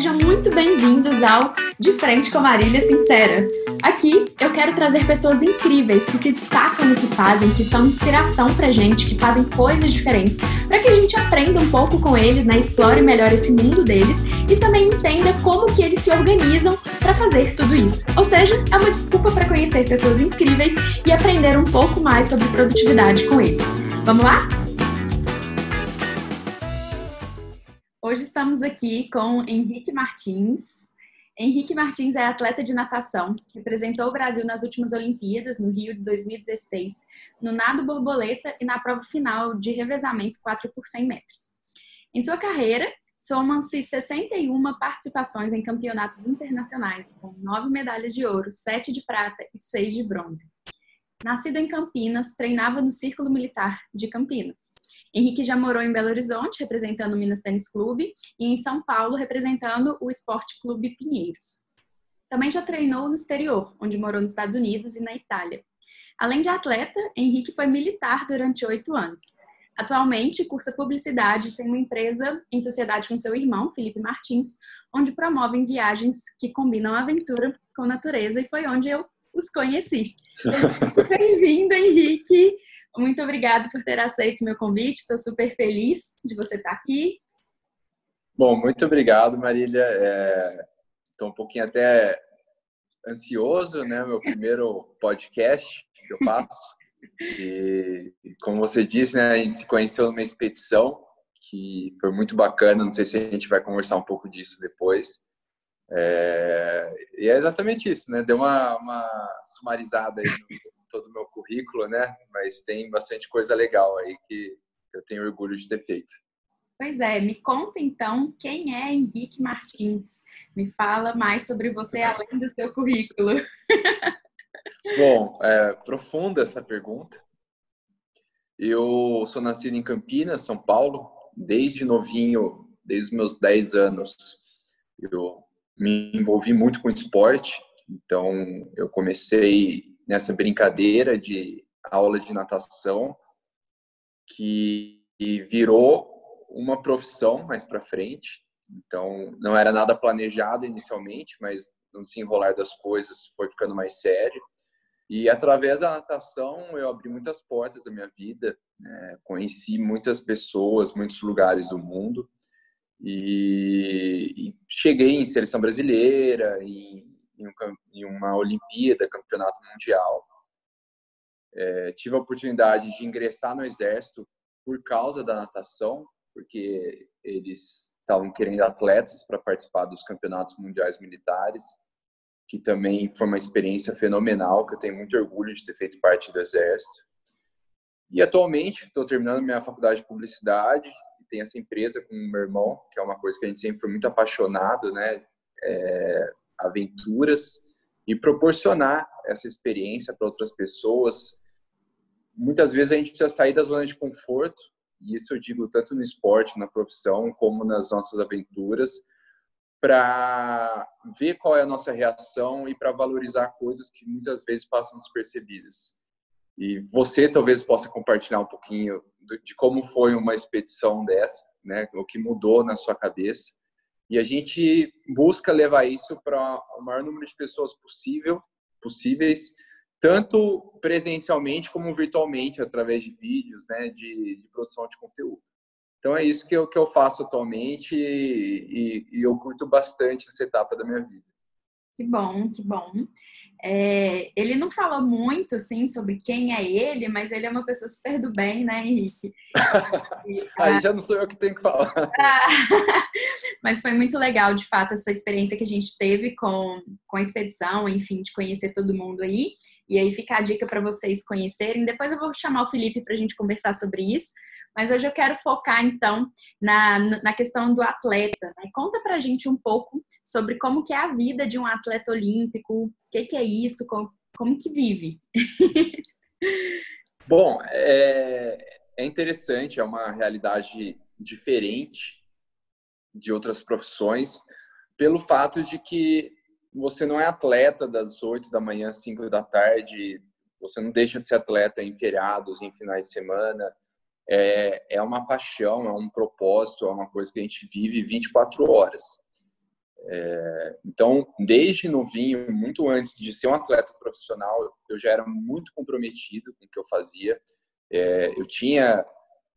Sejam muito bem-vindos ao De Frente com Marília Sincera. Aqui eu quero trazer pessoas incríveis que se destacam no que fazem, que são inspiração pra gente, que fazem coisas diferentes, para que a gente aprenda um pouco com eles, né? Explore melhor esse mundo deles e também entenda como que eles se organizam para fazer tudo isso. Ou seja, é uma desculpa para conhecer pessoas incríveis e aprender um pouco mais sobre produtividade com eles. Vamos lá? Hoje estamos aqui com Henrique Martins. Henrique Martins é atleta de natação, representou o Brasil nas últimas Olimpíadas, no Rio de 2016, no nado borboleta e na prova final de revezamento 4 por 100 metros. Em sua carreira, somam-se 61 participações em campeonatos internacionais, com 9 medalhas de ouro, 7 de prata e 6 de bronze. Nascido em Campinas, treinava no Círculo Militar de Campinas. Henrique já morou em Belo Horizonte, representando o Minas Tênis Clube, e em São Paulo, representando o Esporte Clube Pinheiros. Também já treinou no exterior, onde morou nos Estados Unidos e na Itália. Além de atleta, Henrique foi militar durante oito anos. Atualmente, cursa publicidade e tem uma empresa em sociedade com seu irmão, Felipe Martins, onde promovem viagens que combinam aventura com natureza e foi onde eu os conheci. Bem-vindo, Henrique. Muito obrigado por ter aceito meu convite. Estou super feliz de você estar aqui. Bom, muito obrigado, Marília. Estou é... um pouquinho até ansioso, né? Meu primeiro podcast que eu faço. E, como você disse, né, a gente se conheceu numa expedição que foi muito bacana. Não sei se a gente vai conversar um pouco disso depois. É, e é exatamente isso, né? Deu uma, uma sumarizada aí no todo o meu currículo, né? Mas tem bastante coisa legal aí que eu tenho orgulho de ter feito. Pois é, me conta então quem é Henrique Martins. Me fala mais sobre você além do seu currículo. Bom, é profunda essa pergunta. Eu sou nascido em Campinas, São Paulo, desde novinho, desde meus 10 anos. Eu me envolvi muito com esporte, então eu comecei nessa brincadeira de aula de natação que virou uma profissão mais para frente. Então não era nada planejado inicialmente, mas no desenrolar das coisas foi ficando mais sério. E através da natação eu abri muitas portas da minha vida, né? conheci muitas pessoas, muitos lugares do mundo e, cheguei em seleção brasileira, em, em, um, em uma Olimpíada, campeonato mundial. É, tive a oportunidade de ingressar no exército por causa da natação, porque eles estavam querendo atletas para participar dos campeonatos mundiais militares, que também foi uma experiência fenomenal, que eu tenho muito orgulho de ter feito parte do exército. E atualmente estou terminando minha faculdade de publicidade tem essa empresa com meu irmão, que é uma coisa que a gente sempre foi muito apaixonado, né? É, aventuras e proporcionar essa experiência para outras pessoas. Muitas vezes a gente precisa sair da zona de conforto, e isso eu digo tanto no esporte, na profissão, como nas nossas aventuras, para ver qual é a nossa reação e para valorizar coisas que muitas vezes passam despercebidas. E você talvez possa compartilhar um pouquinho de como foi uma expedição dessa, né? O que mudou na sua cabeça. E a gente busca levar isso para o maior número de pessoas possível, possíveis, tanto presencialmente como virtualmente, através de vídeos, né, de, de produção de conteúdo. Então é isso que eu, que eu faço atualmente e, e, e eu curto bastante essa etapa da minha vida. Que bom, que bom. É, ele não falou muito assim sobre quem é ele, mas ele é uma pessoa super do bem, né, Henrique? Aí já não sou eu que tenho que falar. mas foi muito legal, de fato, essa experiência que a gente teve com, com a expedição, enfim, de conhecer todo mundo aí. E aí fica a dica para vocês conhecerem. Depois eu vou chamar o Felipe para a gente conversar sobre isso. Mas hoje eu quero focar, então, na, na questão do atleta. Né? Conta pra gente um pouco sobre como que é a vida de um atleta olímpico, o que, que é isso, como, como que vive. Bom, é, é interessante, é uma realidade diferente de outras profissões, pelo fato de que você não é atleta das 8 da manhã às 5 da tarde, você não deixa de ser atleta em feriados, em finais de semana, é, é uma paixão, é um propósito, é uma coisa que a gente vive 24 horas. É, então, desde novinho, muito antes de ser um atleta profissional, eu já era muito comprometido com o que eu fazia. É, eu tinha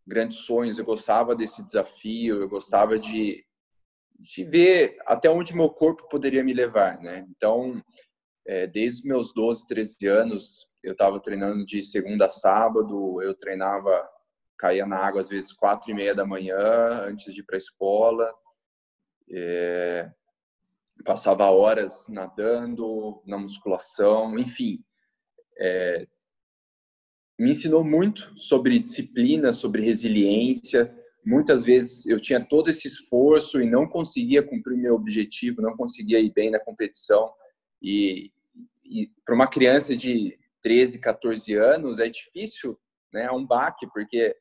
grandes sonhos, eu gostava desse desafio, eu gostava de, de ver até onde meu corpo poderia me levar, né? Então, é, desde os meus 12, 13 anos, eu estava treinando de segunda a sábado, eu treinava, caía na água às vezes quatro e meia da manhã antes de ir para a escola, é, passava horas nadando, na musculação, enfim. É, me ensinou muito sobre disciplina, sobre resiliência. Muitas vezes eu tinha todo esse esforço e não conseguia cumprir meu objetivo, não conseguia ir bem na competição. E, e para uma criança de 13, 14 anos é difícil, né? É um baque, porque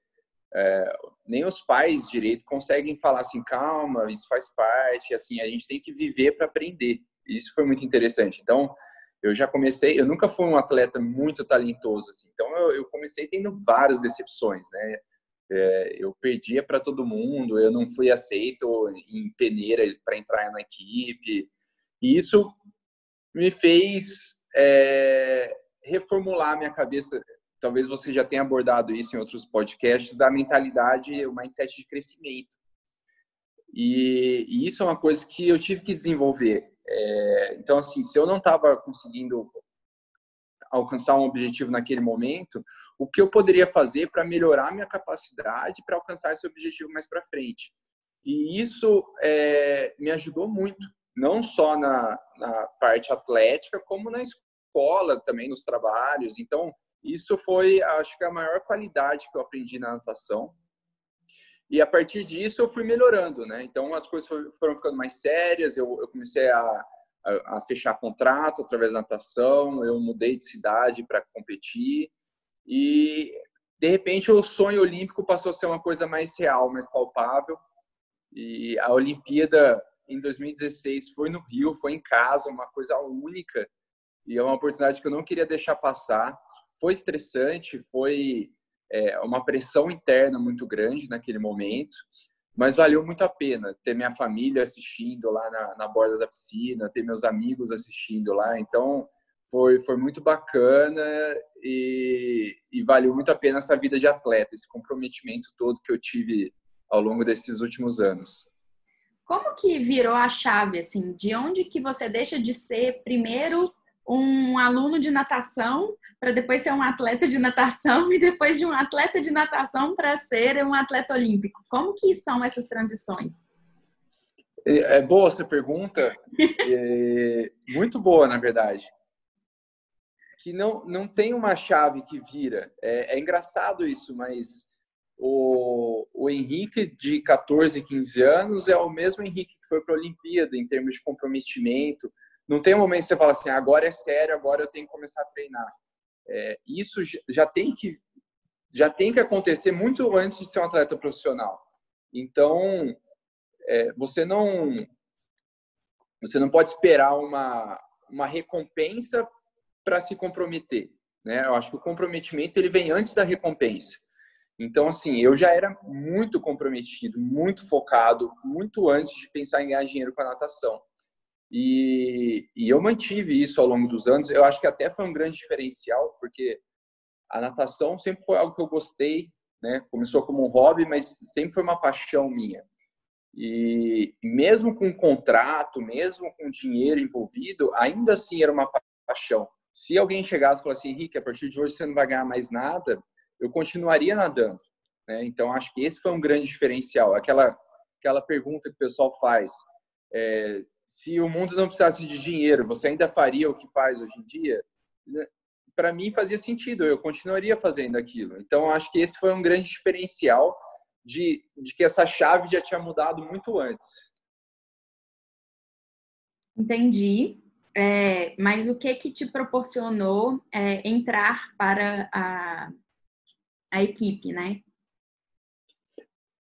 é, nem os pais direito conseguem falar assim, calma, isso faz parte, assim, a gente tem que viver para aprender. Isso foi muito interessante. Então, eu já comecei, eu nunca fui um atleta muito talentoso, assim, então eu, eu comecei tendo várias decepções, né? É, eu perdia para todo mundo, eu não fui aceito em peneira para entrar na equipe, e isso me fez é, reformular minha cabeça talvez você já tenha abordado isso em outros podcasts, da mentalidade, o mindset de crescimento. E, e isso é uma coisa que eu tive que desenvolver. É, então, assim, se eu não estava conseguindo alcançar um objetivo naquele momento, o que eu poderia fazer para melhorar minha capacidade para alcançar esse objetivo mais para frente? E isso é, me ajudou muito, não só na, na parte atlética, como na escola, também nos trabalhos. Então, isso foi, acho que, a maior qualidade que eu aprendi na natação. E a partir disso eu fui melhorando, né? Então as coisas foram ficando mais sérias, eu, eu comecei a, a, a, fechar contrato através da natação, eu mudei de cidade para competir e de repente o sonho olímpico passou a ser uma coisa mais real, mais palpável. E a Olimpíada em 2016 foi no Rio, foi em casa, uma coisa única e é uma oportunidade que eu não queria deixar passar foi estressante, foi é, uma pressão interna muito grande naquele momento, mas valeu muito a pena ter minha família assistindo lá na, na borda da piscina, ter meus amigos assistindo lá. Então, foi, foi muito bacana e, e valeu muito a pena essa vida de atleta, esse comprometimento todo que eu tive ao longo desses últimos anos. Como que virou a chave, assim? De onde que você deixa de ser primeiro um aluno de natação para depois ser um atleta de natação e depois de um atleta de natação para ser um atleta olímpico? Como que são essas transições? É, boa essa pergunta, é muito boa na verdade. Que não não tem uma chave que vira. É, é engraçado isso, mas o, o Henrique de 14, 15 anos é o mesmo Henrique que foi para a Olimpíada em termos de comprometimento não tem um momento que você fala assim, agora é sério, agora eu tenho que começar a treinar. É, isso já tem que já tem que acontecer muito antes de ser um atleta profissional. Então, é, você não você não pode esperar uma uma recompensa para se comprometer, né? Eu acho que o comprometimento ele vem antes da recompensa. Então, assim, eu já era muito comprometido, muito focado, muito antes de pensar em ganhar dinheiro com a natação. E, e, eu mantive isso ao longo dos anos. Eu acho que até foi um grande diferencial, porque a natação sempre foi algo que eu gostei, né? Começou como um hobby, mas sempre foi uma paixão minha. E mesmo com contrato, mesmo com dinheiro envolvido, ainda assim era uma paixão. Se alguém chegasse e falasse, Henrique, a partir de hoje você não vai ganhar mais nada, eu continuaria nadando. Né? Então, acho que esse foi um grande diferencial. Aquela, aquela pergunta que o pessoal faz, é, se o mundo não precisasse de dinheiro, você ainda faria o que faz hoje em dia? Para mim fazia sentido, eu continuaria fazendo aquilo. Então acho que esse foi um grande diferencial de, de que essa chave já tinha mudado muito antes. Entendi. É, mas o que que te proporcionou é, entrar para a, a equipe, né?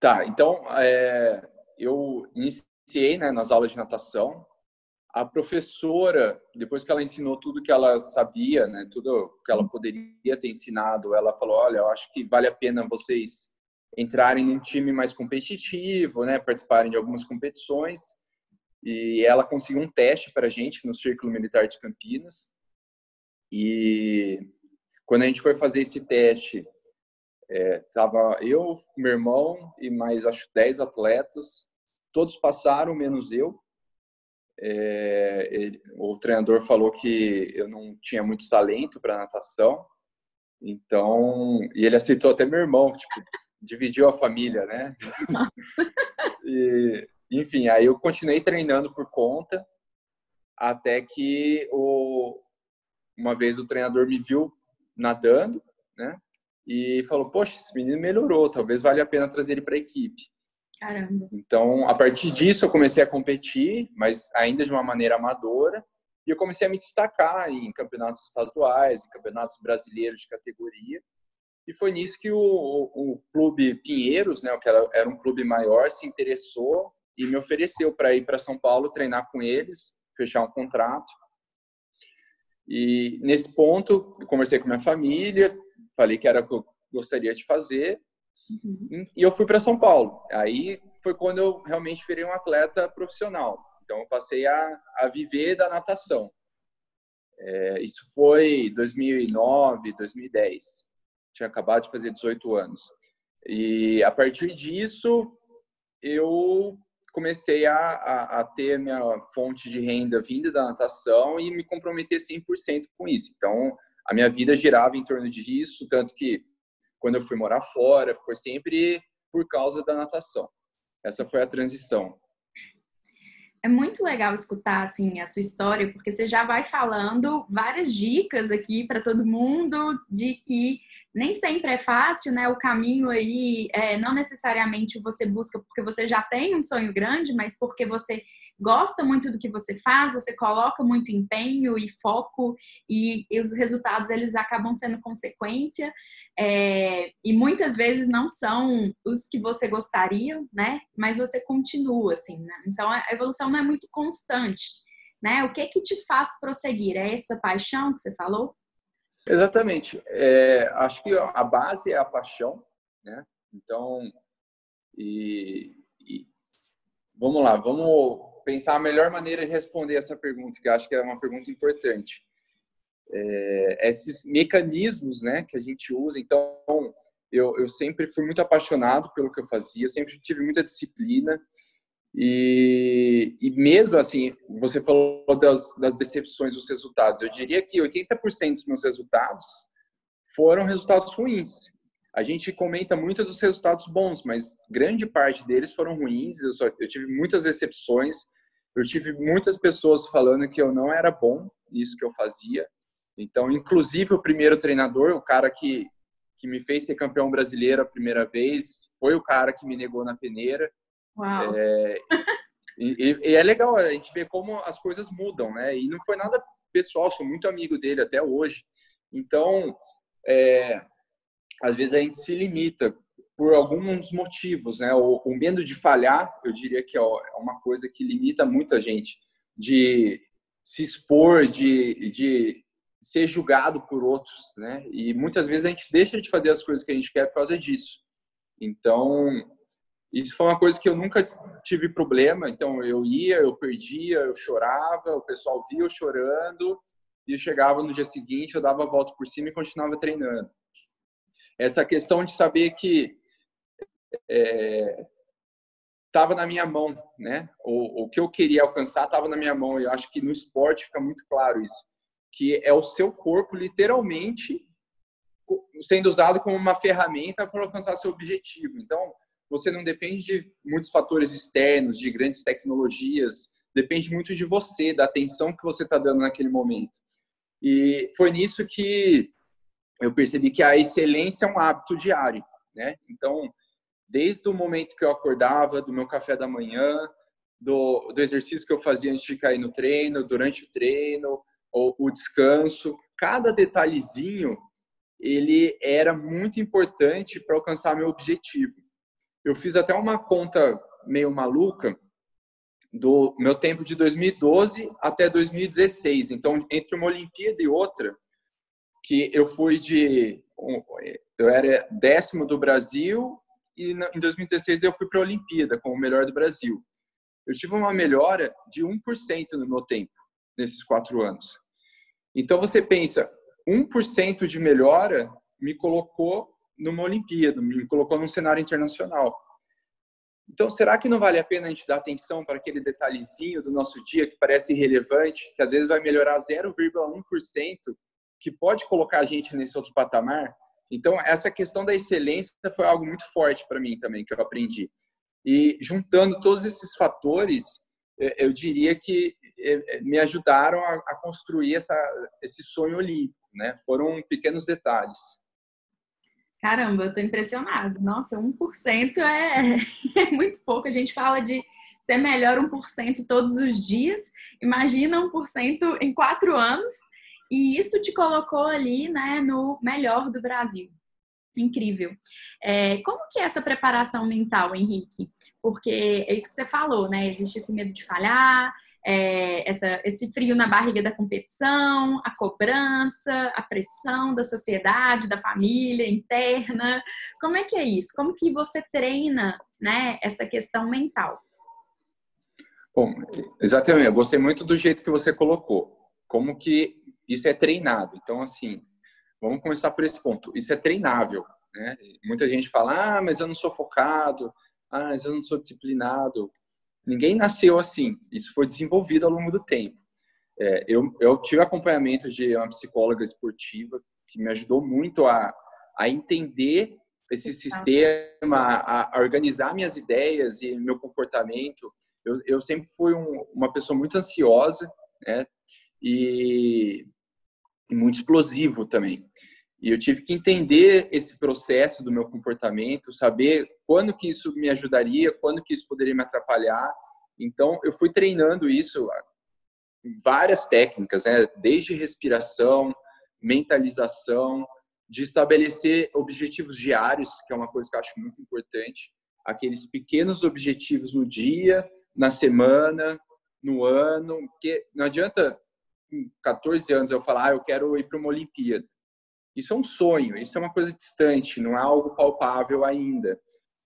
Tá, então é, eu iniciei né, nas aulas de natação. A professora, depois que ela ensinou tudo que ela sabia, né, tudo que ela poderia ter ensinado, ela falou: Olha, eu acho que vale a pena vocês entrarem num time mais competitivo, né, participarem de algumas competições. e ela conseguiu um teste para a gente no Círculo Militar de Campinas. E quando a gente foi fazer esse teste, é, tava eu, meu irmão e mais acho 10 atletas, todos passaram menos eu. É, ele, o treinador falou que eu não tinha muito talento para natação, então e ele aceitou até meu irmão, tipo, dividiu a família, né? e, enfim, aí eu continuei treinando por conta, até que o, uma vez o treinador me viu nadando, né? E falou: Poxa, esse menino melhorou, talvez valha a pena trazer ele para a equipe. Caramba. Então, a partir disso, eu comecei a competir, mas ainda de uma maneira amadora. E eu comecei a me destacar em campeonatos estaduais, em campeonatos brasileiros de categoria. E foi nisso que o, o, o clube Pinheiros, né, que era, era um clube maior, se interessou e me ofereceu para ir para São Paulo treinar com eles, fechar um contrato. E nesse ponto, eu conversei com minha família, falei que era o que eu gostaria de fazer, uhum. e eu fui para São Paulo. Aí foi quando eu realmente virei um atleta profissional. Então, eu passei a, a viver da natação. É, isso foi 2009, 2010. Tinha acabado de fazer 18 anos. E a partir disso, eu comecei a, a, a, ter minha fonte de renda vinda da natação e me comprometer 100% com isso. Então, a minha vida girava em torno disso, tanto que quando eu fui morar fora, foi sempre por causa da natação. Essa foi a transição. É muito legal escutar assim a sua história, porque você já vai falando várias dicas aqui para todo mundo de que nem sempre é fácil, né? O caminho aí, é, não necessariamente você busca porque você já tem um sonho grande, mas porque você gosta muito do que você faz, você coloca muito empenho e foco e, e os resultados eles acabam sendo consequência. É, e muitas vezes não são os que você gostaria, né? Mas você continua assim, né? Então a evolução não é muito constante, né? O que que te faz prosseguir? É essa paixão que você falou? Exatamente. É, acho que a base é a paixão, né? Então, e, e, vamos lá, vamos pensar a melhor maneira de responder essa pergunta, que acho que é uma pergunta importante. É, esses mecanismos, né, que a gente usa. Então, eu, eu sempre fui muito apaixonado pelo que eu fazia, sempre tive muita disciplina e, e mesmo assim, você falou das, das decepções dos resultados. Eu diria que 80% dos meus resultados foram resultados ruins. A gente comenta muito dos resultados bons, mas grande parte deles foram ruins. Eu, só, eu tive muitas decepções. Eu tive muitas pessoas falando que eu não era bom nisso que eu fazia. Então, inclusive, o primeiro treinador, o cara que, que me fez ser campeão brasileiro a primeira vez, foi o cara que me negou na peneira. Uau. É, e, e, é legal a gente ver como as coisas mudam, né? E não foi nada pessoal, sou muito amigo dele até hoje. Então, é, às vezes a gente se limita por alguns motivos, né? O, o, medo de falhar, eu diria que é uma coisa que limita muito a gente de se expor, de, de ser julgado por outros, né? E muitas vezes a gente deixa de fazer as coisas que a gente quer por causa disso. Então, isso foi uma coisa que eu nunca tive problema. Então, eu ia, eu perdia, eu chorava, o pessoal via eu chorando, e eu chegava no dia seguinte, eu dava a volta por cima e continuava treinando. Essa questão de saber que estava é, na minha mão, né? O, o que eu queria alcançar estava na minha mão. Eu acho que no esporte fica muito claro isso, que é o seu corpo literalmente sendo usado como uma ferramenta para alcançar seu objetivo. Então, você não depende de muitos fatores externos, de grandes tecnologias, depende muito de você, da atenção que você está dando naquele momento. E foi nisso que eu percebi que a excelência é um hábito diário, né? Então, desde o momento que eu acordava, do meu café da manhã, do, do exercício que eu fazia antes de cair no treino, durante o treino, o descanso, cada detalhezinho ele era muito importante para alcançar meu objetivo eu fiz até uma conta meio maluca do meu tempo de 2012 até 2016. Então, entre uma Olimpíada e outra, que eu fui de. Eu era décimo do Brasil e em 2016 eu fui para a Olimpíada como o melhor do Brasil. eu tive uma melhora de 1% no meu tempo, nesses quatro anos. Então, você pensa, 1% de melhora me colocou numa Olimpíada, me colocou num cenário internacional. Então, será que não vale a pena a gente dar atenção para aquele detalhezinho do nosso dia que parece irrelevante, que às vezes vai melhorar 0,1%, que pode colocar a gente nesse outro patamar? Então, essa questão da excelência foi algo muito forte para mim também, que eu aprendi. E juntando todos esses fatores, é, eu diria que me ajudaram a construir essa, esse sonho olímpico, né? Foram pequenos detalhes. Caramba, eu tô impressionado. Nossa, 1% é, é muito pouco. A gente fala de ser melhor 1% todos os dias. Imagina 1% em quatro anos. E isso te colocou ali, né, no melhor do Brasil. Incrível. É, como que é essa preparação mental, Henrique? Porque é isso que você falou, né? Existe esse medo de falhar, é, essa, esse frio na barriga da competição, a cobrança, a pressão da sociedade, da família interna. Como é que é isso? Como que você treina né, essa questão mental? Bom, exatamente. Eu gostei muito do jeito que você colocou. Como que isso é treinado. Então, assim, vamos começar por esse ponto. Isso é treinável. Né? Muita gente fala, ah, mas eu não sou focado, ah, mas eu não sou disciplinado. Ninguém nasceu assim. Isso foi desenvolvido ao longo do tempo. É, eu, eu tive acompanhamento de uma psicóloga esportiva que me ajudou muito a, a entender esse sistema, a, a, organizar minhas ideias e meu comportamento. Eu, eu sempre fui um, uma pessoa muito ansiosa, né? E, e muito explosivo também. E eu tive que entender esse processo do meu comportamento, saber quando que isso me ajudaria, quando que isso poderia me atrapalhar. Então, eu fui treinando isso, várias técnicas, né? desde respiração, mentalização, de estabelecer objetivos diários, que é uma coisa que eu acho muito importante, aqueles pequenos objetivos no dia, na semana, no ano, porque não adianta com 14 anos eu falar, ah, eu quero ir para uma Olimpíada. Isso é um sonho, isso é uma coisa distante, não é algo palpável ainda.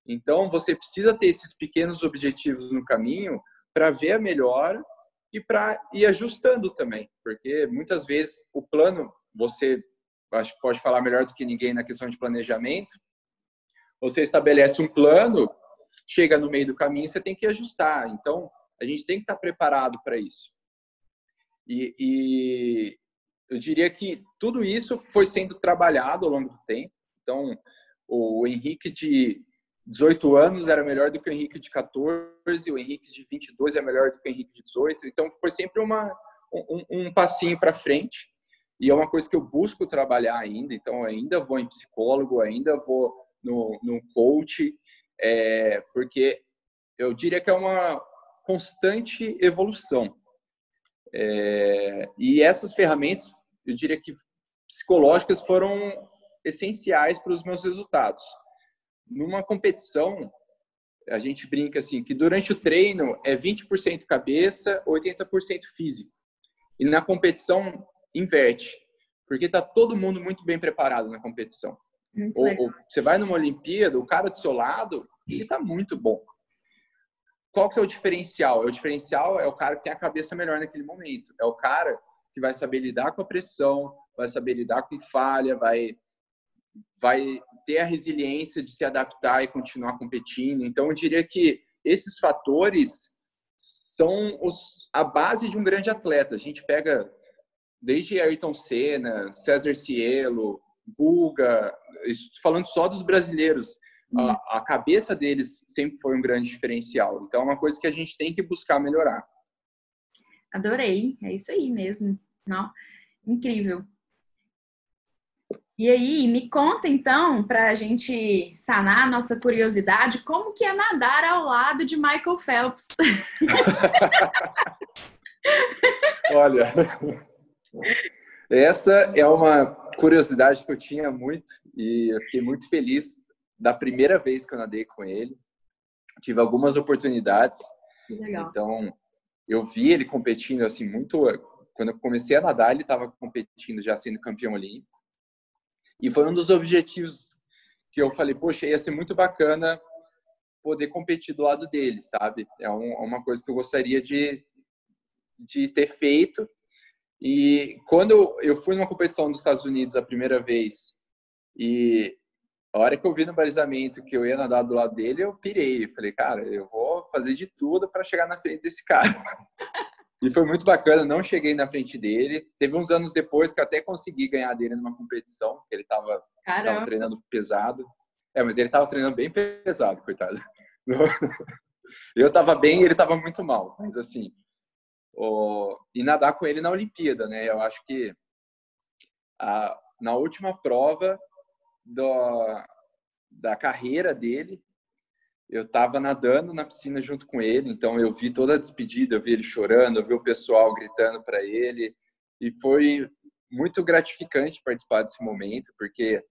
Então, você precisa ter esses pequenos objetivos no caminho para ver a melhora e para ir ajustando também, porque muitas vezes o plano, você acho que pode falar melhor do que ninguém na questão de planejamento, você estabelece um plano, chega no meio do caminho, você tem que ajustar. Então, a gente tem que estar preparado para isso. E, e, eu diria que tudo isso foi sendo trabalhado ao longo do tempo. Então, o Henrique de 18 anos era melhor do que o Henrique de 14, o Henrique de 22 é melhor do que o Henrique de 18. Então, foi sempre uma, um, um passinho para frente. E é uma coisa que eu busco trabalhar ainda. Então, ainda vou em psicólogo, ainda vou no, no coach, é, porque eu diria que é uma constante evolução. É, e essas ferramentas eu diria que psicológicas foram essenciais para os meus resultados. Numa competição, a gente brinca assim que durante o treino é 20% cabeça, 80% físico. E na competição inverte, porque está todo mundo muito bem preparado na competição. Ou, ou, você vai numa Olimpíada, o cara do seu lado, ele está muito bom. Qual que é o diferencial? O diferencial é o cara que tem a cabeça melhor naquele momento. É o cara que vai saber lidar com a pressão, vai saber lidar com falha, vai vai ter a resiliência de se adaptar e continuar competindo. Então, eu diria que esses fatores são os, a base de um grande atleta. A gente pega desde Ayrton Senna, César Cielo, Buga, falando só dos brasileiros, a, uhum. a, cabeça deles sempre foi um grande diferencial. Então, é uma coisa que a gente tem que buscar melhorar. Adorei, é isso aí mesmo. Não? Incrível. E aí, me conta então, para a gente sanar a nossa curiosidade, como que é nadar ao lado de Michael Phelps? Olha, essa é uma curiosidade que eu tinha muito e eu fiquei muito feliz da primeira vez que eu nadei com ele. Tive algumas oportunidades. Então, eu vi ele competindo assim muito quando eu comecei a nadar, ele estava competindo, já sendo campeão olímpico. E foi um dos objetivos que eu falei, poxa, ia ser muito bacana poder competir do lado dele, sabe? É um, uma coisa que eu gostaria de, de ter feito. E quando eu fui numa competição dos Estados Unidos a primeira vez e a hora que eu vi no balizamento que eu ia nadar do lado dele, eu pirei. Falei, cara, eu vou fazer de tudo para chegar na frente desse cara. E foi muito bacana, não cheguei na frente dele. Teve uns anos depois que eu até consegui ganhar dele numa competição, que ele estava treinando pesado. É, mas ele estava treinando bem pesado, coitado. Eu estava bem e ele estava muito mal. Mas assim, o... e nadar com ele na Olimpíada, né? Eu acho que a... na última prova do... da carreira dele, eu estava nadando na piscina junto com ele, então eu vi toda a despedida, eu vi ele chorando, eu vi o pessoal gritando para ele, e foi muito gratificante participar desse momento, porque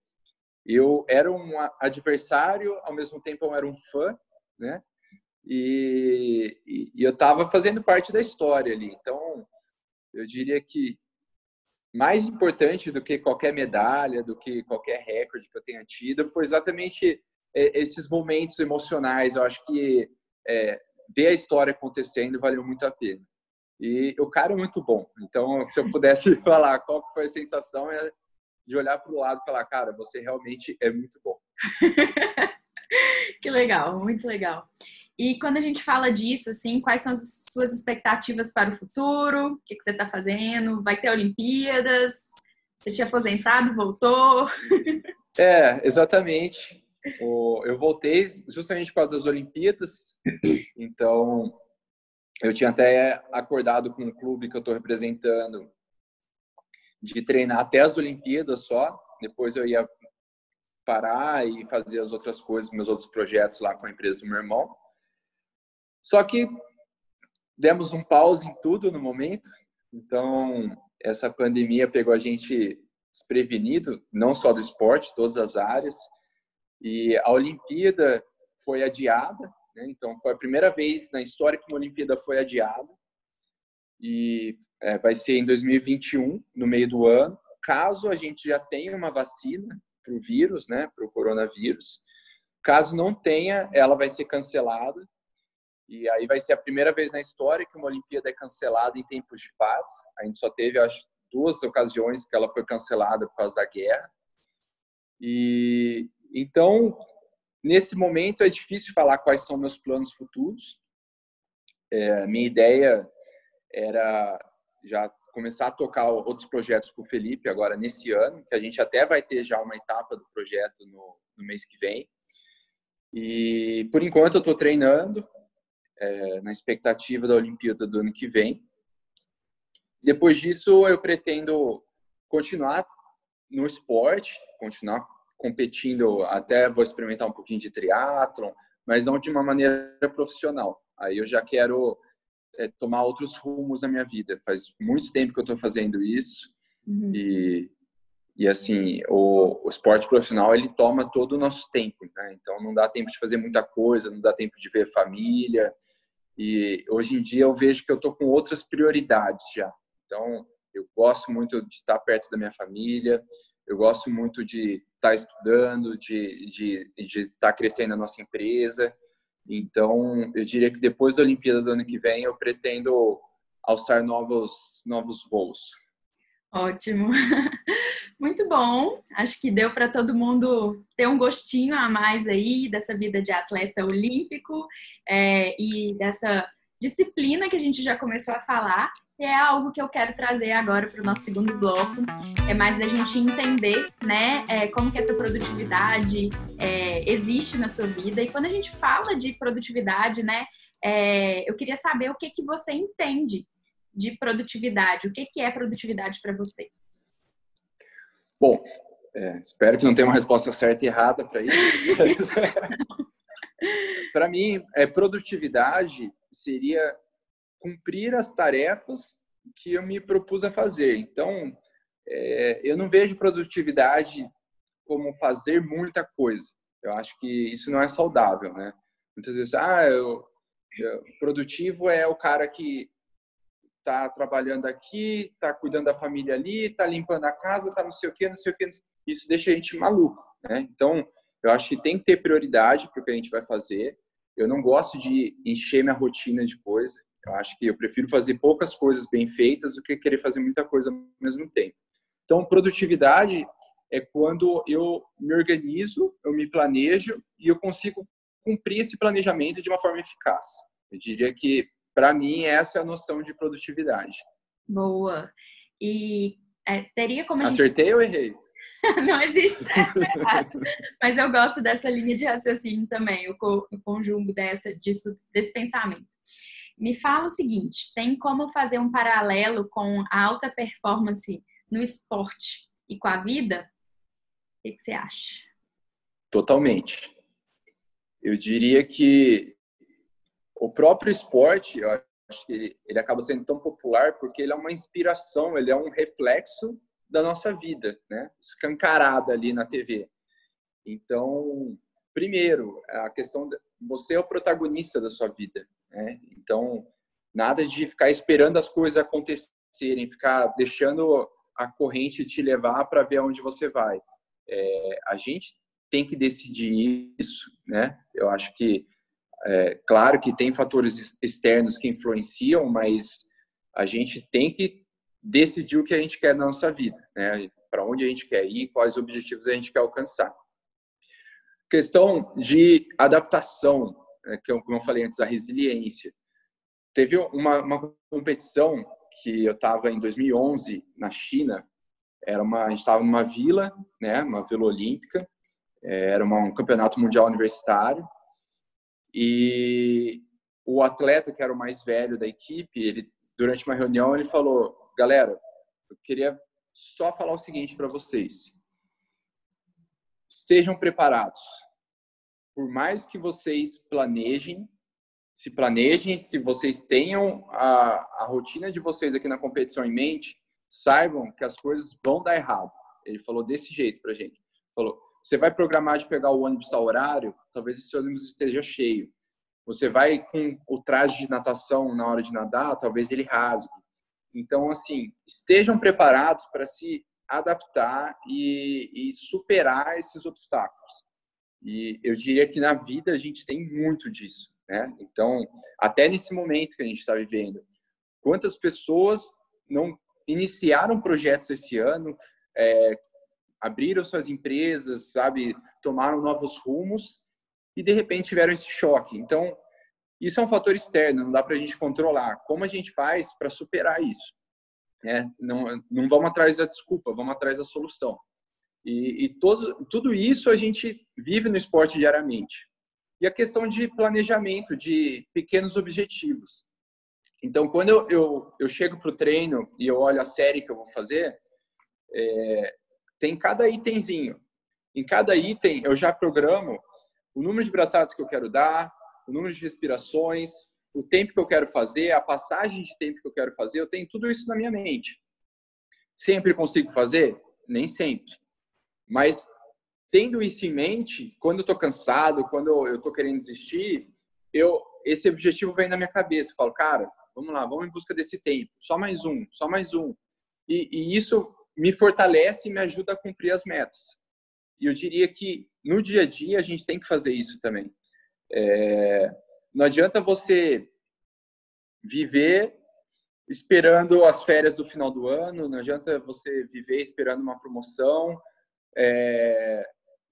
eu era um adversário, ao mesmo tempo eu era um fã, né? E, e, e eu estava fazendo parte da história ali. Então, eu diria que mais importante do que qualquer medalha, do que qualquer recorde que eu tenha tido, foi exatamente esses momentos emocionais. Eu acho que é, ver a história acontecendo valeu muito a pena. E o cara é muito bom. Então, se eu pudesse falar qual foi a sensação, é de olhar para o lado e falar, cara, você realmente é muito bom. que legal, muito legal. E quando a gente fala disso, assim, quais são as suas expectativas para o futuro? O que, que você está fazendo? Vai ter Olimpíadas? Você tinha aposentado, voltou? É, exatamente eu voltei justamente por causa das Olimpíadas, então eu tinha até acordado com o clube que eu estou representando de treinar até as Olimpíadas só, depois eu ia parar e fazer as outras coisas, meus outros projetos lá com a empresa do meu irmão. Só que demos um pause em tudo no momento, então essa pandemia pegou a gente desprevenido, não só do esporte, todas as áreas. E a Olimpíada foi adiada, né? então foi a primeira vez na história que uma Olimpíada foi adiada. E é, vai ser em 2021, no meio do ano. Caso a gente já tenha uma vacina para o vírus, né, para o coronavírus. Caso não tenha, ela vai ser cancelada. E aí vai ser a primeira vez na história que uma Olimpíada é cancelada em tempos de paz. A gente só teve, acho, duas ocasiões que ela foi cancelada por causa da guerra. E, então, nesse momento é difícil falar quais são meus planos futuros. É, minha ideia era já começar a tocar outros projetos com o Felipe agora nesse ano, que a gente até vai ter já uma etapa do projeto no, no mês que vem. E por enquanto eu estou treinando é, na expectativa da Olimpíada do ano que vem. Depois disso eu pretendo continuar no esporte, continuar competindo, até vou experimentar um pouquinho de triatlon, mas não de uma maneira profissional. Aí eu já quero é, tomar outros rumos na minha vida. Faz muito tempo que eu estou fazendo isso uhum. e e assim o, o, esporte profissional ele toma todo o nosso tempo, né? Então não dá tempo de fazer muita coisa, não dá tempo de ver família e hoje em dia eu vejo que eu estou com outras prioridades já. Então eu gosto muito de estar perto da minha família, eu gosto muito de estar tá estudando, de, de, de estar tá crescendo a nossa empresa. Então, eu diria que depois da Olimpíada do ano que vem, eu pretendo alçar novos, novos voos. Ótimo. Muito bom. Acho que deu para todo mundo ter um gostinho a mais aí dessa vida de atleta olímpico é, e dessa disciplina que a gente já começou a falar é algo que eu quero trazer agora para o nosso segundo bloco. É mais da gente entender, né, é, como que essa produtividade é, existe na sua vida. E quando a gente fala de produtividade, né, é, eu queria saber o que que você entende de produtividade. O que que é produtividade para você? Bom, é, espero que não tenha uma resposta certa e errada para isso. para mim, é, produtividade seria cumprir as tarefas que eu me propus a fazer. Então, é, eu não vejo produtividade como fazer muita coisa. Eu acho que isso não é saudável, né? Muitas vezes, ah, eu, eu, produtivo é o cara que está trabalhando aqui, está cuidando da família ali, está limpando a casa, está não sei o quê, não sei o quê. Isso deixa a gente maluco, né? Então, eu acho que tem que ter prioridade para o que a gente vai fazer. Eu não gosto de encher minha rotina de coisa. Eu acho que eu prefiro fazer poucas coisas bem feitas do que querer fazer muita coisa ao mesmo tempo. Então, produtividade é quando eu me organizo, eu me planejo e eu consigo cumprir esse planejamento de uma forma eficaz. Eu diria que, para mim, essa é a noção de produtividade. Boa. E é, teria como a gente... Acertei ou errei? não existe certo errado. Mas eu gosto dessa linha de raciocínio também, o, conjunto dessa, disso, desse pensamento. Me fala o seguinte: tem como fazer um paralelo com a alta performance no esporte e com a vida? O que, você acha? Totalmente. Eu diria que o próprio esporte, eu acho que ele, ele acaba sendo tão popular porque ele é uma inspiração, ele é um reflexo da nossa vida, né? Escancarada ali na TV. Então, primeiro, a questão de, você é o protagonista da sua vida, né? Então, nada de ficar esperando as coisas acontecerem, ficar deixando a corrente te levar para ver aonde você vai. É, a gente tem que decidir isso, né? Eu acho que, é, claro que tem fatores externos que influenciam, mas a gente tem que decidir o que a gente quer na nossa vida, né? Para onde a gente quer ir, quais objetivos a gente quer alcançar. Questão de adaptação, que eu, como eu falei antes, a resiliência. Teve uma, uma competição que eu estava em 2011 na China. Era uma, a gente estava numa vila, né? Uma vila olímpica. É, era uma, um campeonato mundial universitário. E o atleta que era o mais velho da equipe, ele durante uma reunião ele falou galera, eu queria só falar o seguinte para vocês. Estejam preparados. Por mais que vocês planejem, se planejem, que vocês tenham a, a rotina de vocês aqui na competição em mente, saibam que as coisas vão dar errado. Ele falou desse jeito pra gente. Falou, você vai programar de pegar o ônibus ao horário, talvez esse ônibus esteja cheio. Você vai com o traje de natação na hora de nadar, talvez ele rasgue. Então, assim, estejam preparados para se adaptar e, e, superar esses obstáculos. E eu diria que na vida a gente tem muito disso, né? Então, até nesse momento que a gente está vivendo, quantas pessoas não iniciaram projetos esse ano, é, abriram suas empresas, sabe, tomaram novos rumos e de repente tiveram esse choque. Então, isso é um fator externo, não dá para a gente controlar. Como a gente faz para superar isso? É, não, não vamos atrás da desculpa, vamos atrás da solução. E, e tudo isso a gente vive no esporte diariamente. E a questão de planejamento, de pequenos objetivos. Então, quando eu, eu, eu chego para o treino e eu olho a série que eu vou fazer, é, tem cada itemzinho. Em cada item, eu já programo o número de braçadas que eu quero dar, o número de respirações, o tempo que eu quero fazer, a passagem de tempo que eu quero fazer, eu tenho tudo isso na minha mente. Sempre consigo fazer? Nem sempre. Mas tendo isso em mente, quando eu estou cansado, quando eu estou querendo desistir, eu esse objetivo vem na minha cabeça. Eu falo, cara, vamos lá, vamos em busca desse tempo. Só mais um, só mais um. E, e isso me fortalece e me ajuda a cumprir as metas. E eu diria que no dia a dia a gente tem que fazer isso também. É, não adianta você viver esperando as férias do final do ano, não adianta você viver esperando uma promoção. É,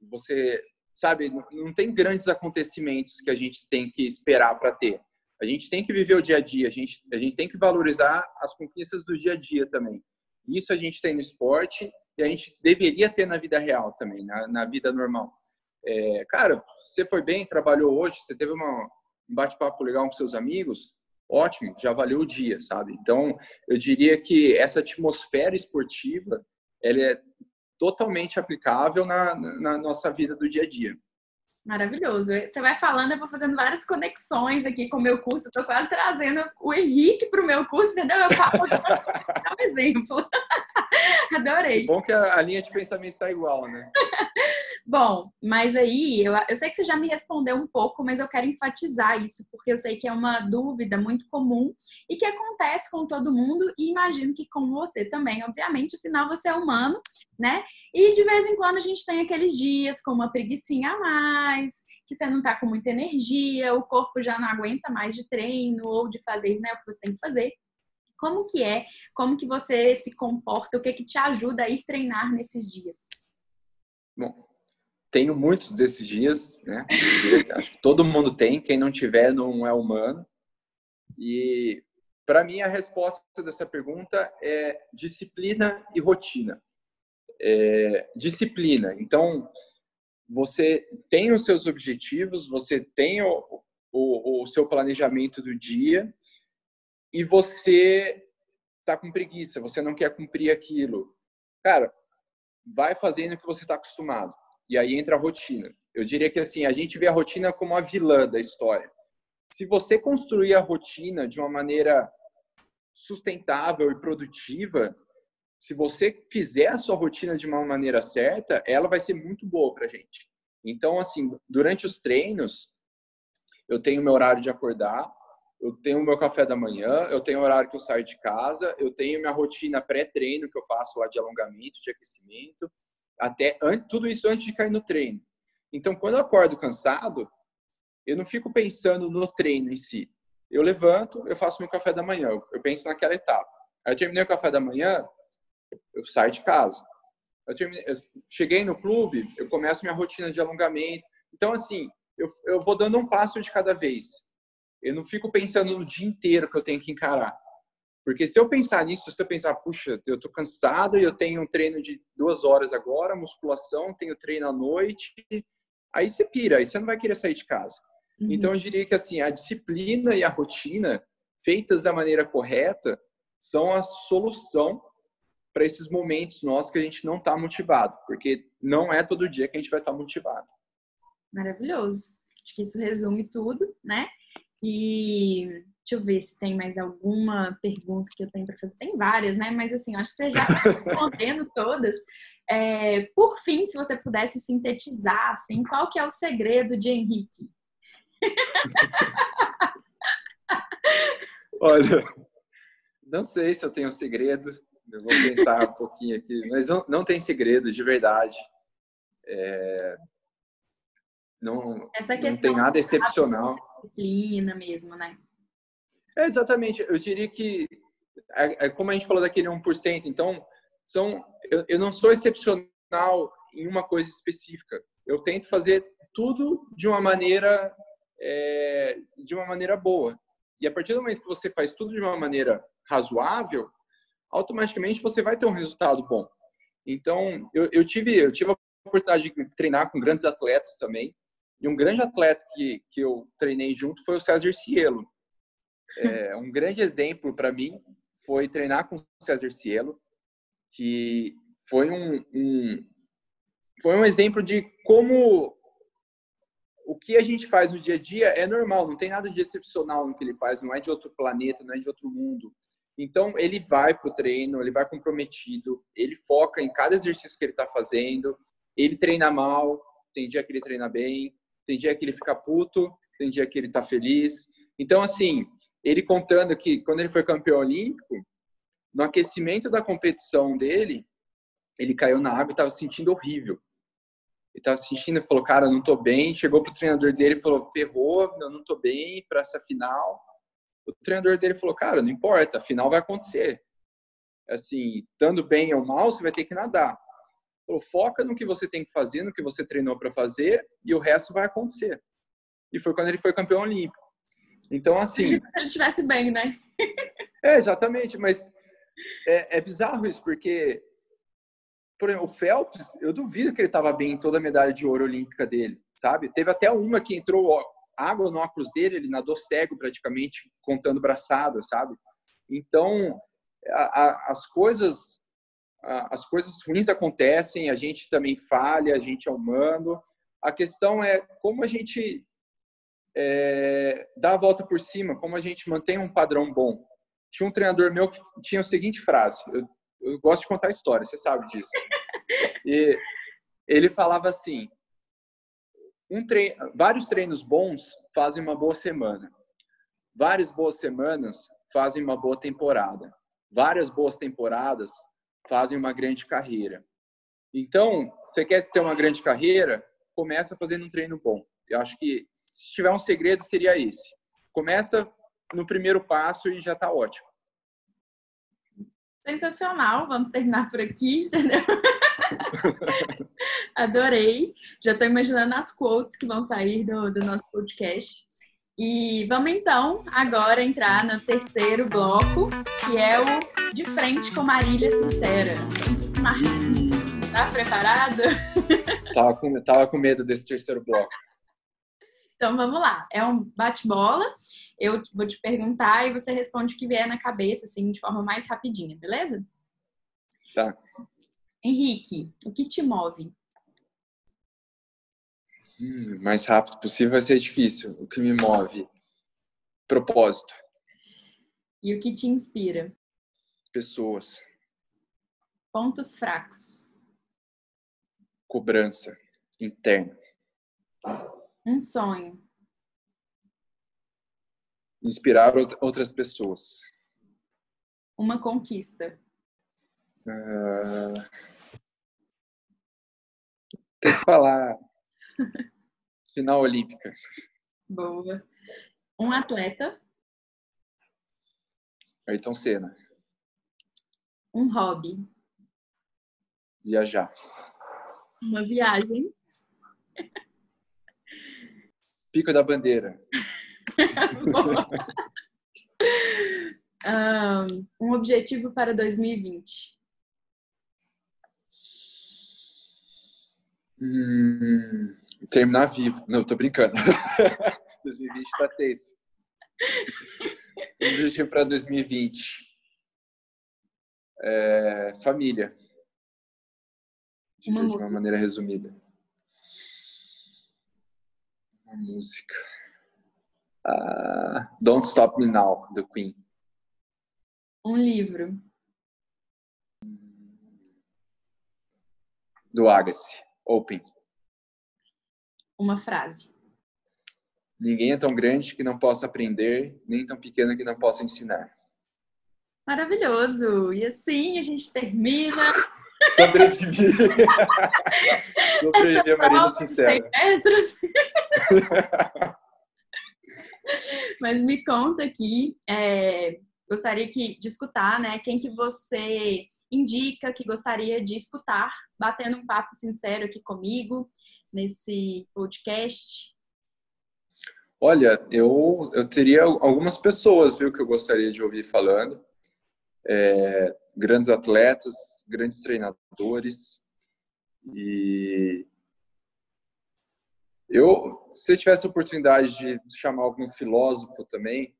você, sabe, não, tem grandes acontecimentos que a gente tem que esperar para ter. A gente tem que viver o dia a dia, a gente, a gente tem que valorizar as conquistas do dia a dia também. Isso a gente tem no esporte e a gente deveria ter na vida real também, na, na vida normal. É, cara, você foi bem, trabalhou hoje, você teve uma, um bate-papo legal com seus amigos, ótimo, já valeu o dia, sabe? Então, eu diria que essa atmosfera esportiva, ela é totalmente aplicável na, na nossa vida do dia a dia. Maravilhoso. Você vai falando, eu vou fazendo várias conexões aqui com o meu curso. Estou quase trazendo o Henrique para o meu curso, entendeu? Eu falo um exemplo. Adorei. É bom que a, a linha de pensamento está igual, né? Bom, mas aí eu, eu sei que você já me respondeu um pouco, mas eu quero enfatizar isso, porque eu sei que é uma dúvida muito comum e que acontece com todo mundo, e imagino que com você também. Obviamente, afinal, você é humano, né? E de vez em quando a gente tem aqueles dias com uma preguiçinha a mais, que você não está com muita energia, o corpo já não aguenta mais de treino ou de fazer né, o que você tem que fazer. Como que é? Como que você se comporta? O que que te ajuda a ir treinar nesses dias? Bom, tenho muitos desses dias, né? Acho que todo mundo tem. Quem não tiver não é humano. E para mim a resposta dessa pergunta é disciplina e rotina. É, disciplina. Então você tem os seus objetivos, você tem o, o, o seu planejamento do dia e você tá com preguiça, você não quer cumprir aquilo. Cara, vai fazendo o que você está acostumado. E aí entra a rotina. Eu diria que assim, a gente vê a rotina como a vilã da história. Se você construir a rotina de uma maneira sustentável e produtiva, se você fizer a sua rotina de uma maneira certa, ela vai ser muito boa para gente. Então, assim, durante os treinos, eu tenho meu horário de acordar, eu tenho o meu café da manhã, eu tenho o horário que eu saio de casa, eu tenho minha rotina pré-treino que eu faço lá de alongamento, de aquecimento, até tudo isso antes de cair no treino. Então, quando eu acordo cansado, eu não fico pensando no treino em si. Eu levanto, eu faço meu café da manhã, eu penso naquela etapa. Aí eu terminei o café da manhã, eu saio de casa. Eu, terminei, eu cheguei no clube, eu começo minha rotina de alongamento. Então, assim, eu, eu vou dando um passo de cada vez. Eu não fico pensando no dia inteiro que eu tenho que encarar. Porque se eu pensar nisso, se eu pensar, puxa, eu tô cansado e eu tenho um treino de duas horas agora, musculação, tenho treino à noite, aí você pira, aí você não vai querer sair de casa. Uhum. Então eu diria que assim, a disciplina e a rotina feitas da maneira correta são a solução para esses momentos nossos que a gente não está motivado, porque não é todo dia que a gente vai estar tá motivado. Maravilhoso. Acho que isso resume tudo, né? E deixa eu ver se tem mais alguma pergunta que eu tenho para fazer. Tem várias, né? Mas assim, acho que você já está respondendo todas. É, por fim, se você pudesse sintetizar, assim, qual que é o segredo de Henrique? Olha, não sei se eu tenho um segredo. Eu vou pensar um pouquinho aqui, mas não, não tem segredo, de verdade. É, não, não tem nada excepcional disciplina mesmo, né? É, exatamente. Eu diria que, é, é, como a gente falou daquele 1%, então, são, eu, eu não sou excepcional em uma coisa específica. Eu tento fazer tudo de uma maneira é, de uma maneira boa. E a partir do momento que você faz tudo de uma maneira razoável, automaticamente você vai ter um resultado bom. Então, eu, eu tive eu tive a oportunidade de treinar com grandes atletas também. E um grande atleta que, que eu treinei junto foi o César Cielo. É, um grande exemplo para mim foi treinar com o César Cielo, que foi um, um, foi um exemplo de como o que a gente faz no dia a dia é normal, não tem nada de excepcional no que ele faz, não é de outro planeta, não é de outro mundo. Então, ele vai para o treino, ele vai comprometido, ele foca em cada exercício que ele está fazendo, ele treina mal, tem dia que ele treina bem, tem dia que ele fica puto, tem dia que ele tá feliz. Então, assim, ele contando que quando ele foi campeão olímpico, no aquecimento da competição dele, ele caiu na água e estava se sentindo horrível. Ele estava se sentindo, falou, cara, não tô bem. Chegou pro treinador dele e falou, ferrou, eu não tô bem para essa final. O treinador dele falou, cara, não importa, a final vai acontecer. Assim, estando bem ou mal, você vai ter que nadar. Falou, foca no que você tem que fazer, no que você treinou para fazer, e o resto vai acontecer. E foi quando ele foi campeão olímpico. Então, assim. Se ele estivesse bem, né? é, exatamente, mas é, é, bizarro isso, porque, por exemplo, o Phelps, eu duvido que ele estava bem em toda a medalha de ouro olímpica dele, sabe? Teve até uma que entrou água no óculos dele, ele nadou cego praticamente, contando braçada, sabe? Então, a, a, as coisas as coisas ruins acontecem, a gente também falha, a gente é humano. A questão é como a gente é, dá a volta por cima, como a gente mantém um padrão bom. Tinha um treinador meu que tinha a seguinte frase, eu, eu gosto de contar história, você sabe disso. E ele falava assim, um treino, vários treinos bons fazem uma boa semana. Várias boas semanas fazem uma boa temporada. Várias boas temporadas fazem uma grande carreira. Então, você quer ter uma grande carreira? Começa fazendo um treino bom. Eu acho que se tiver um segredo seria esse. Começa no primeiro passo e já está ótimo. Sensacional, vamos terminar por aqui, entendeu? Adorei. Já estou imaginando as quotes que vão sair do, do nosso podcast. E vamos então agora entrar no terceiro bloco, que é o De Frente com Marília Sincera. Marquinhos, tá preparado? Tava com, tava com medo desse terceiro bloco. Então vamos lá. É um bate-bola. Eu vou te perguntar e você responde o que vier na cabeça, assim, de forma mais rapidinha, beleza? Tá. Henrique, o que te move? Hum, mais rápido possível vai ser difícil. O que me move? Propósito. E o que te inspira? Pessoas. Pontos fracos. Cobrança interna. Um sonho. Inspirar outras pessoas. Uma conquista. Uh... Tem que falar. Final olímpica. Boa. Um atleta. Ayrton Senna. Um hobby. Viajar. Uma viagem. Pico da Bandeira. um objetivo para 2020. Hum, terminar vivo. Não, tô brincando. 2020 tá tenso. Objetivo para 2020. É, família. De uma, de uma maneira resumida. Uma música. Uh, Don't Stop Me Now, do Queen. Um livro. Do Agassi. Open. Uma frase. Ninguém é tão grande que não possa aprender, nem tão pequeno que não possa ensinar. Maravilhoso! E assim a gente termina. Sobrevivi. Sobrevivi a Marília Sincera. metros. Mas me conta aqui, é, gostaria que, de escutar, né? Quem que você indica que gostaria de escutar, batendo um papo sincero aqui comigo nesse podcast? Olha, eu, eu teria algumas pessoas, viu, que eu gostaria de ouvir falando. É, grandes atletas, grandes treinadores. E eu, se eu tivesse a oportunidade de chamar algum filósofo também,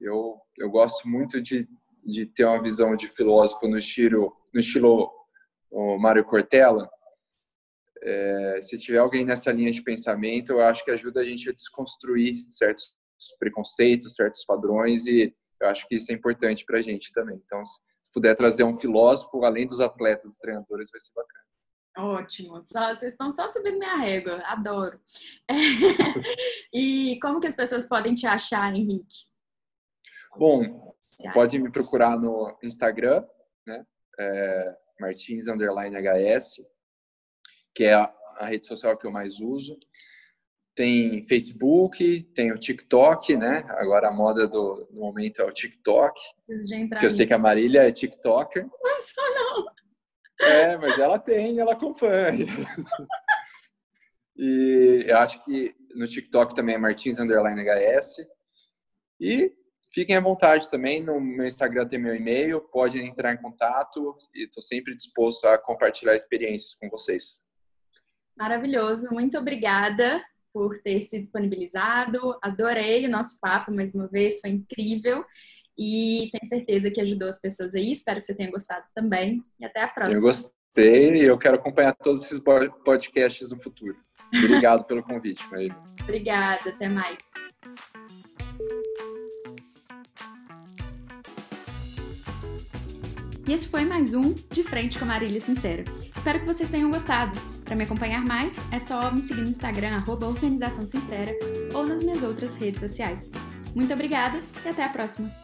eu, eu gosto muito de de ter uma visão de filósofo no estilo, no estilo Mário Cortella, é, se tiver alguém nessa linha de pensamento, eu acho que ajuda a gente a desconstruir certos preconceitos, certos padrões e eu acho que isso é importante para a gente também. Então, se puder trazer um filósofo, além dos atletas e treinadores, vai ser bacana. Ótimo, só, vocês estão só subindo minha régua, adoro. É. e como que as pessoas podem te achar, Henrique? Bom, Pode me procurar no Instagram, né? É, Martins HS, que é a, a, rede social que eu mais uso. Tem Facebook, tem o TikTok, né? Agora a moda do, do momento é o TikTok. Que eu sei que a Marília é TikToker. Não sou, não. É, mas ela tem, ela acompanha. e eu acho que no TikTok também é Martins underline HS. E Fiquem à vontade também, no meu Instagram tem meu e-mail, podem entrar em contato e estou sempre disposto a compartilhar experiências com vocês. Maravilhoso, muito obrigada por ter se disponibilizado. Adorei o nosso papo mais uma vez, foi incrível. E tenho certeza que ajudou as pessoas aí. Espero que você tenha gostado também. E até a próxima. Eu gostei e eu quero acompanhar todos esses podcasts no futuro. Obrigado pelo convite, Marília. Obrigada, até mais. E esse foi mais um De Frente com a Marília Sincera. Espero que vocês tenham gostado. Para me acompanhar mais, é só me seguir no Instagram, arroba Organização Sincera, ou nas minhas outras redes sociais. Muito obrigada e até a próxima!